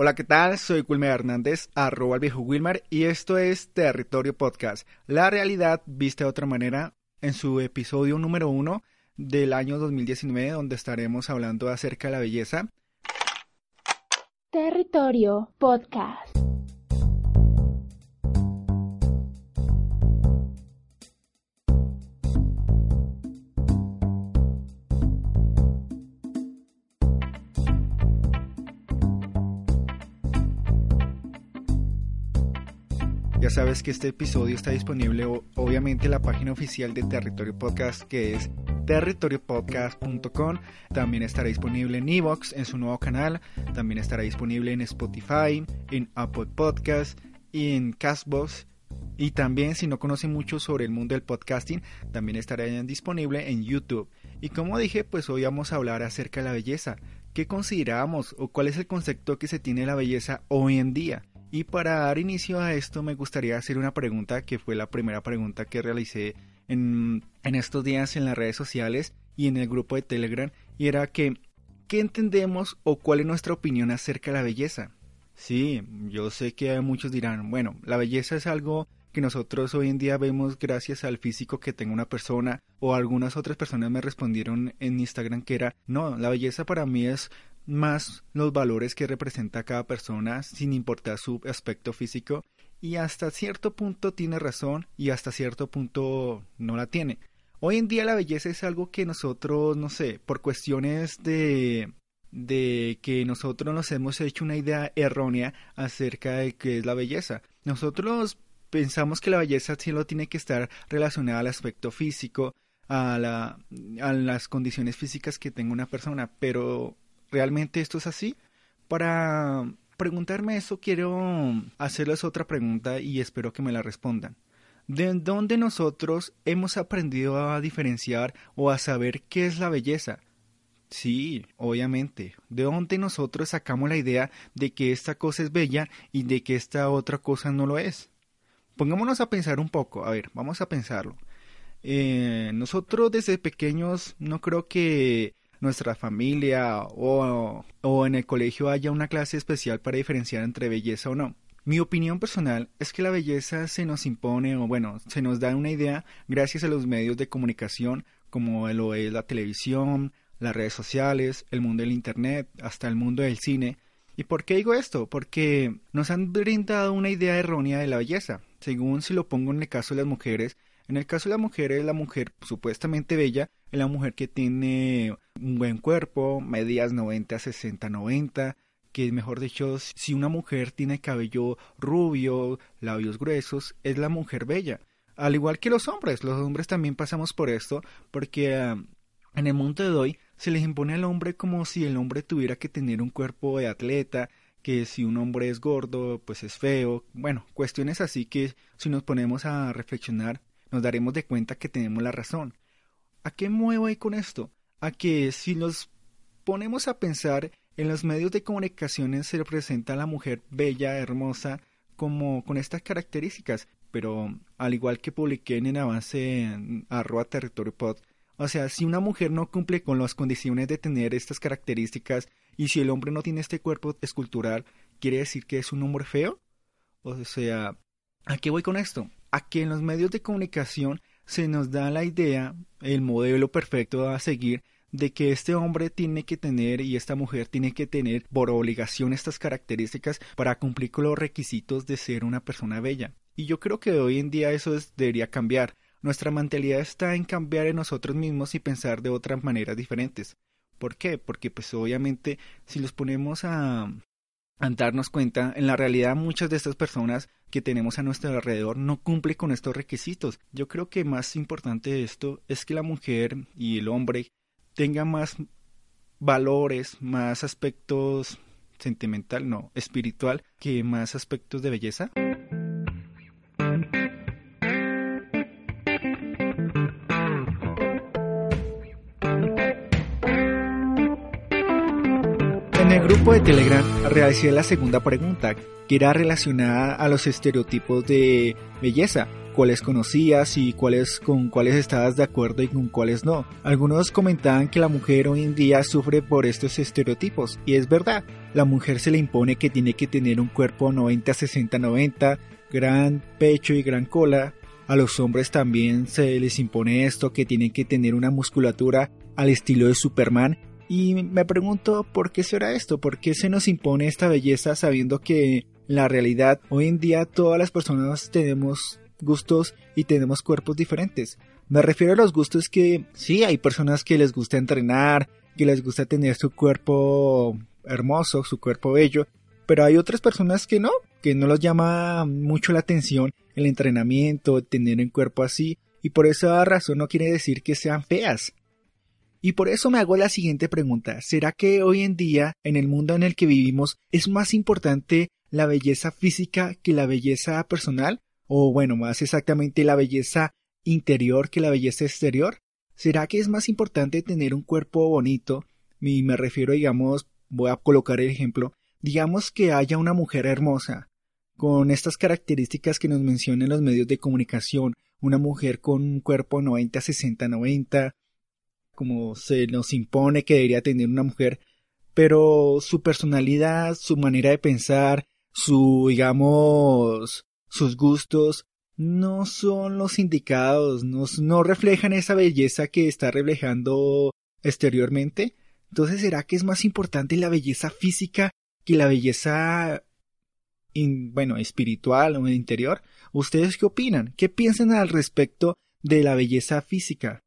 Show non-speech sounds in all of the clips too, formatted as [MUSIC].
Hola, ¿qué tal? Soy Wilmer Hernández, arroba el viejo Wilmer, y esto es Territorio Podcast, la realidad vista de otra manera, en su episodio número uno del año 2019, donde estaremos hablando acerca de la belleza. Territorio Podcast. Ya sabes que este episodio está disponible obviamente en la página oficial de Territorio Podcast que es territoriopodcast.com. También estará disponible en Evox, en su nuevo canal. También estará disponible en Spotify, en Apple Podcast y en Castbox. Y también si no conocen mucho sobre el mundo del podcasting, también estará disponible en YouTube. Y como dije, pues hoy vamos a hablar acerca de la belleza. ¿Qué consideramos o cuál es el concepto que se tiene de la belleza hoy en día? Y para dar inicio a esto me gustaría hacer una pregunta que fue la primera pregunta que realicé en, estos días en las redes sociales y en el grupo de Telegram y era que ¿qué entendemos o cuál es nuestra opinión acerca de la belleza? Sí, yo sé que muchos dirán, bueno, la belleza es algo que nosotros hoy en día vemos gracias al físico que tenga una persona o algunas otras personas me respondieron en Instagram que era, no, la belleza para mí es más los valores que representa cada persona sin importar su aspecto físico y hasta cierto punto tiene razón y hasta cierto punto no la tiene. Hoy en día la belleza es algo que nosotros, no sé, por cuestiones de de que nosotros nos hemos hecho una idea errónea acerca de qué es la belleza. Nosotros pensamos que la belleza lo tiene que estar relacionada al aspecto físico, a, la, a las condiciones físicas que tenga una persona, pero ¿Realmente esto es así? Para preguntarme eso quiero hacerles otra pregunta y espero que me la respondan. ¿De dónde nosotros hemos aprendido a diferenciar o a saber qué es la belleza? Sí, obviamente. ¿De dónde nosotros sacamos la idea de que esta cosa es bella y de que esta otra cosa no lo es? Pongámonos a pensar un poco. A ver, vamos a pensarlo. Eh, nosotros desde pequeños no creo que nuestra familia o, o en el colegio haya una clase especial para diferenciar entre belleza o no. Mi opinión personal es que la belleza se nos impone o bueno, se nos da una idea gracias a los medios de comunicación como lo es la televisión, las redes sociales, el mundo del Internet, hasta el mundo del cine. ¿Y por qué digo esto? Porque nos han brindado una idea errónea de la belleza. Según si lo pongo en el caso de las mujeres, en el caso de la mujer es la mujer supuestamente bella, es la mujer que tiene un buen cuerpo, medidas 90, 60, 90, que mejor dicho, si una mujer tiene cabello rubio, labios gruesos, es la mujer bella. Al igual que los hombres, los hombres también pasamos por esto, porque ah, en el mundo de hoy se les impone al hombre como si el hombre tuviera que tener un cuerpo de atleta, que si un hombre es gordo, pues es feo. Bueno, cuestiones así que si nos ponemos a reflexionar, nos daremos de cuenta que tenemos la razón. ¿A qué muevo ahí con esto? A que si nos ponemos a pensar en los medios de comunicación se representa a la mujer bella, hermosa, como con estas características, pero al igual que publiqué en avance en arroba territorio o sea, si una mujer no cumple con las condiciones de tener estas características y si el hombre no tiene este cuerpo escultural, ¿quiere decir que es un hombre feo? O sea, ¿a qué voy con esto? A que en los medios de comunicación se nos da la idea, el modelo perfecto a seguir, de que este hombre tiene que tener y esta mujer tiene que tener por obligación estas características para cumplir con los requisitos de ser una persona bella. Y yo creo que hoy en día eso debería cambiar. Nuestra mentalidad está en cambiar en nosotros mismos y pensar de otras maneras diferentes. ¿Por qué? Porque pues obviamente si los ponemos a, a darnos cuenta, en la realidad muchas de estas personas que tenemos a nuestro alrededor no cumplen con estos requisitos. Yo creo que más importante de esto es que la mujer y el hombre tengan más valores, más aspectos sentimental, no, espiritual, que más aspectos de belleza. Grupo de Telegram realicé la segunda pregunta, que era relacionada a los estereotipos de belleza. cuáles conocías y cuáles con cuáles estabas de acuerdo y con cuáles no. Algunos comentaban que la mujer hoy en día sufre por estos estereotipos y es verdad. La mujer se le impone que tiene que tener un cuerpo 90 60 90, gran pecho y gran cola. A los hombres también se les impone esto que tienen que tener una musculatura al estilo de Superman y me pregunto por qué será esto, por qué se nos impone esta belleza sabiendo que la realidad hoy en día todas las personas tenemos gustos y tenemos cuerpos diferentes. Me refiero a los gustos que sí, hay personas que les gusta entrenar, que les gusta tener su cuerpo hermoso, su cuerpo bello, pero hay otras personas que no, que no los llama mucho la atención el entrenamiento, tener un cuerpo así, y por esa razón no quiere decir que sean feas. Y por eso me hago la siguiente pregunta. ¿Será que hoy en día, en el mundo en el que vivimos, es más importante la belleza física que la belleza personal? O bueno, más exactamente la belleza interior que la belleza exterior? ¿Será que es más importante tener un cuerpo bonito? Y me refiero, digamos, voy a colocar el ejemplo, digamos que haya una mujer hermosa, con estas características que nos mencionan los medios de comunicación, una mujer con un cuerpo 90, 60, 90, como se nos impone que debería tener una mujer, pero su personalidad, su manera de pensar, su, digamos, sus gustos, no son los indicados, no, no reflejan esa belleza que está reflejando exteriormente. Entonces, ¿será que es más importante la belleza física que la belleza, bueno, espiritual o interior? ¿Ustedes qué opinan? ¿Qué piensan al respecto de la belleza física?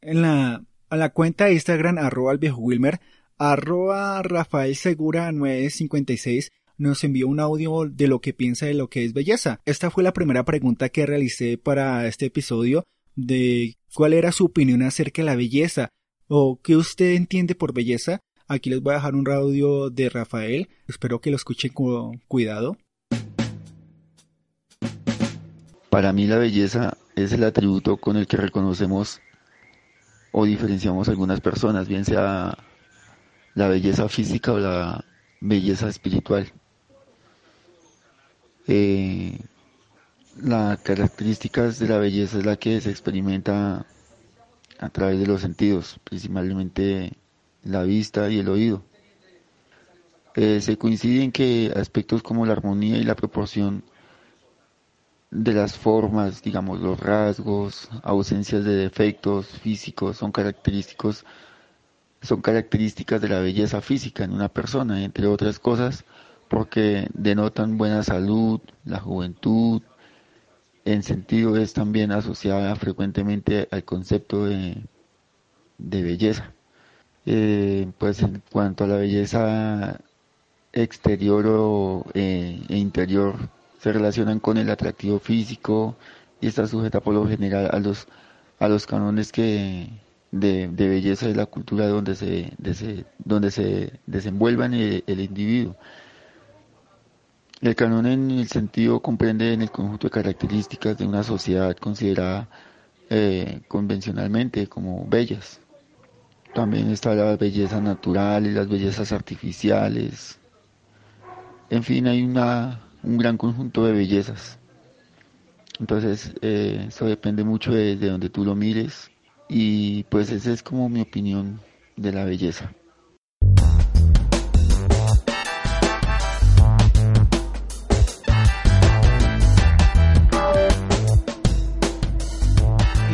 En la a la cuenta de Instagram arroba al viejo Wilmer, arroba Rafael Segura 956 nos envió un audio de lo que piensa de lo que es belleza. Esta fue la primera pregunta que realicé para este episodio de cuál era su opinión acerca de la belleza o qué usted entiende por belleza. Aquí les voy a dejar un audio de Rafael. Espero que lo escuchen con cuidado. Para mí la belleza es el atributo con el que reconocemos o diferenciamos algunas personas, bien sea la belleza física o la belleza espiritual. Eh, las características de la belleza es la que se experimenta a través de los sentidos, principalmente la vista y el oído. Eh, se coincide en que aspectos como la armonía y la proporción de las formas, digamos, los rasgos, ausencias de defectos físicos son característicos son características de la belleza física en una persona, entre otras cosas, porque denotan buena salud, la juventud, en sentido es también asociada frecuentemente al concepto de, de belleza. Eh, pues en cuanto a la belleza exterior o, eh, e interior, se relacionan con el atractivo físico y está sujeta por lo general a los, a los cánones que, de, belleza de la cultura donde se, donde se desenvuelvan el, individuo. El canon en el sentido comprende en el conjunto de características de una sociedad considerada eh, convencionalmente como bellas. También está la belleza natural y las bellezas artificiales. En fin, hay una un gran conjunto de bellezas. Entonces, eh, eso depende mucho de, de donde tú lo mires y pues esa es como mi opinión de la belleza.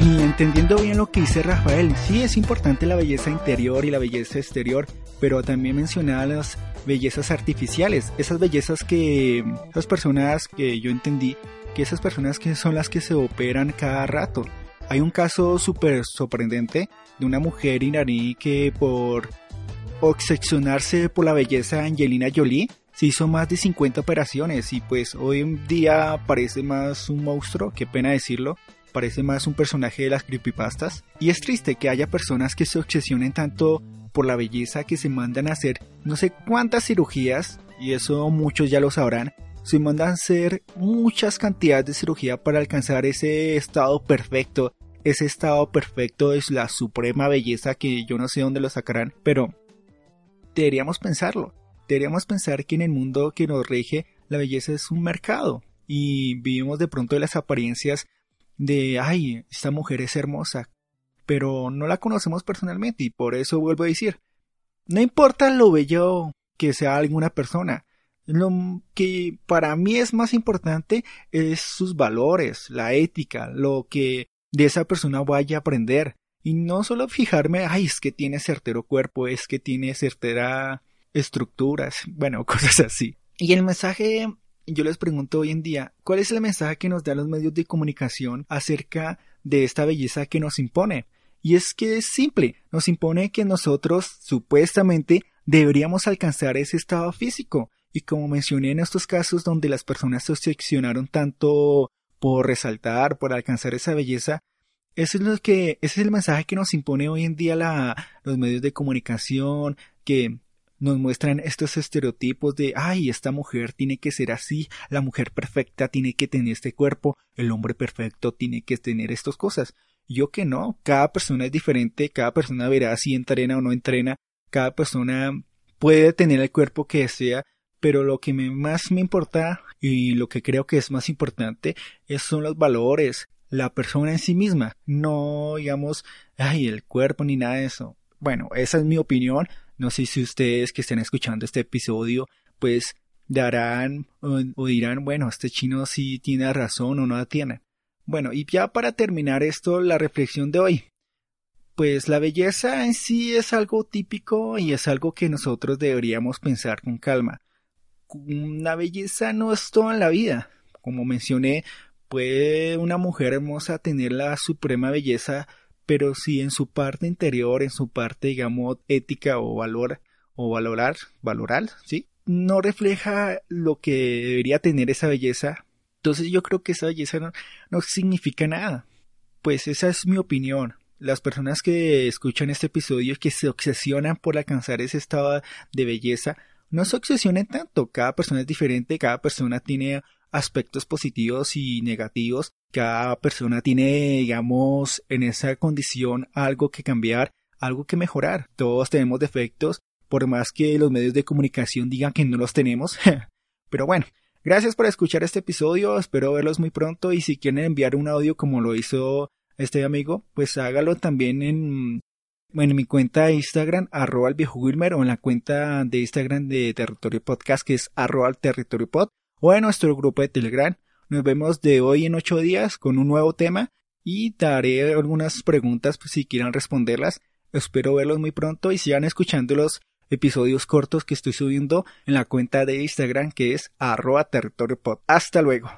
Y entendiendo bien lo que dice Rafael, sí es importante la belleza interior y la belleza exterior, pero también mencionaba las bellezas artificiales, esas bellezas que esas personas que yo entendí que esas personas que son las que se operan cada rato. Hay un caso súper sorprendente de una mujer iraní que por obsesionarse por la belleza de Angelina Jolie se hizo más de 50 operaciones y pues hoy en día parece más un monstruo, qué pena decirlo, parece más un personaje de las creepypastas. Y es triste que haya personas que se obsesionen tanto por la belleza que se mandan a hacer no sé cuántas cirugías, y eso muchos ya lo sabrán, se mandan a hacer muchas cantidades de cirugía para alcanzar ese estado perfecto, ese estado perfecto es la suprema belleza que yo no sé dónde lo sacarán, pero deberíamos pensarlo, deberíamos pensar que en el mundo que nos rige la belleza es un mercado y vivimos de pronto de las apariencias de, ay, esta mujer es hermosa, pero no la conocemos personalmente y por eso vuelvo a decir, no importa lo bello que sea alguna persona, lo que para mí es más importante es sus valores, la ética, lo que de esa persona vaya a aprender. Y no solo fijarme, ay, es que tiene certero cuerpo, es que tiene certera estructuras, [LAUGHS] bueno, [LAUGHS] cosas así. Y el mensaje, yo les pregunto hoy en día, ¿cuál es el mensaje que nos dan los medios de comunicación acerca de esta belleza que nos impone? Y es que es simple, nos impone que nosotros supuestamente deberíamos alcanzar ese estado físico. Y como mencioné en estos casos donde las personas se obsesionaron tanto por resaltar, por alcanzar esa belleza, es lo que, ese es el mensaje que nos impone hoy en día la, los medios de comunicación, que nos muestran estos estereotipos de, ay, esta mujer tiene que ser así, la mujer perfecta tiene que tener este cuerpo, el hombre perfecto tiene que tener estas cosas. Yo que no, cada persona es diferente, cada persona verá si entrena o no entrena, cada persona puede tener el cuerpo que desea, pero lo que más me importa y lo que creo que es más importante son los valores, la persona en sí misma, no digamos, ay, el cuerpo ni nada de eso. Bueno, esa es mi opinión, no sé si ustedes que estén escuchando este episodio, pues darán o, dirán, bueno, este chino sí tiene razón o no la tiene. Bueno, y ya para terminar esto, la reflexión de hoy. Pues la belleza en sí es algo típico y es algo que nosotros deberíamos pensar con calma. La belleza no es toda en la vida. Como mencioné, puede una mujer hermosa tener la suprema belleza pero si en su parte interior, en su parte, digamos, ética o valor, o valorar, valorar, ¿sí? No refleja lo que debería tener esa belleza. Entonces yo creo que esa belleza no, no significa nada. Pues esa es mi opinión. Las personas que escuchan este episodio que se obsesionan por alcanzar ese estado de belleza, no se obsesionen tanto. Cada persona es diferente, cada persona tiene aspectos positivos y negativos. Cada persona tiene, digamos, en esa condición algo que cambiar, algo que mejorar. Todos tenemos defectos, por más que los medios de comunicación digan que no los tenemos. [LAUGHS] Pero bueno, gracias por escuchar este episodio, espero verlos muy pronto y si quieren enviar un audio como lo hizo este amigo, pues hágalo también en, en mi cuenta de Instagram, arroba el viejo Wilmer, o en la cuenta de Instagram de Territorio Podcast, que es arroba territorio pod o en nuestro grupo de Telegram. Nos vemos de hoy en ocho días con un nuevo tema y daré algunas preguntas pues, si quieran responderlas. Espero verlos muy pronto y sigan escuchando los episodios cortos que estoy subiendo en la cuenta de Instagram que es arroba territorio pod. Hasta luego.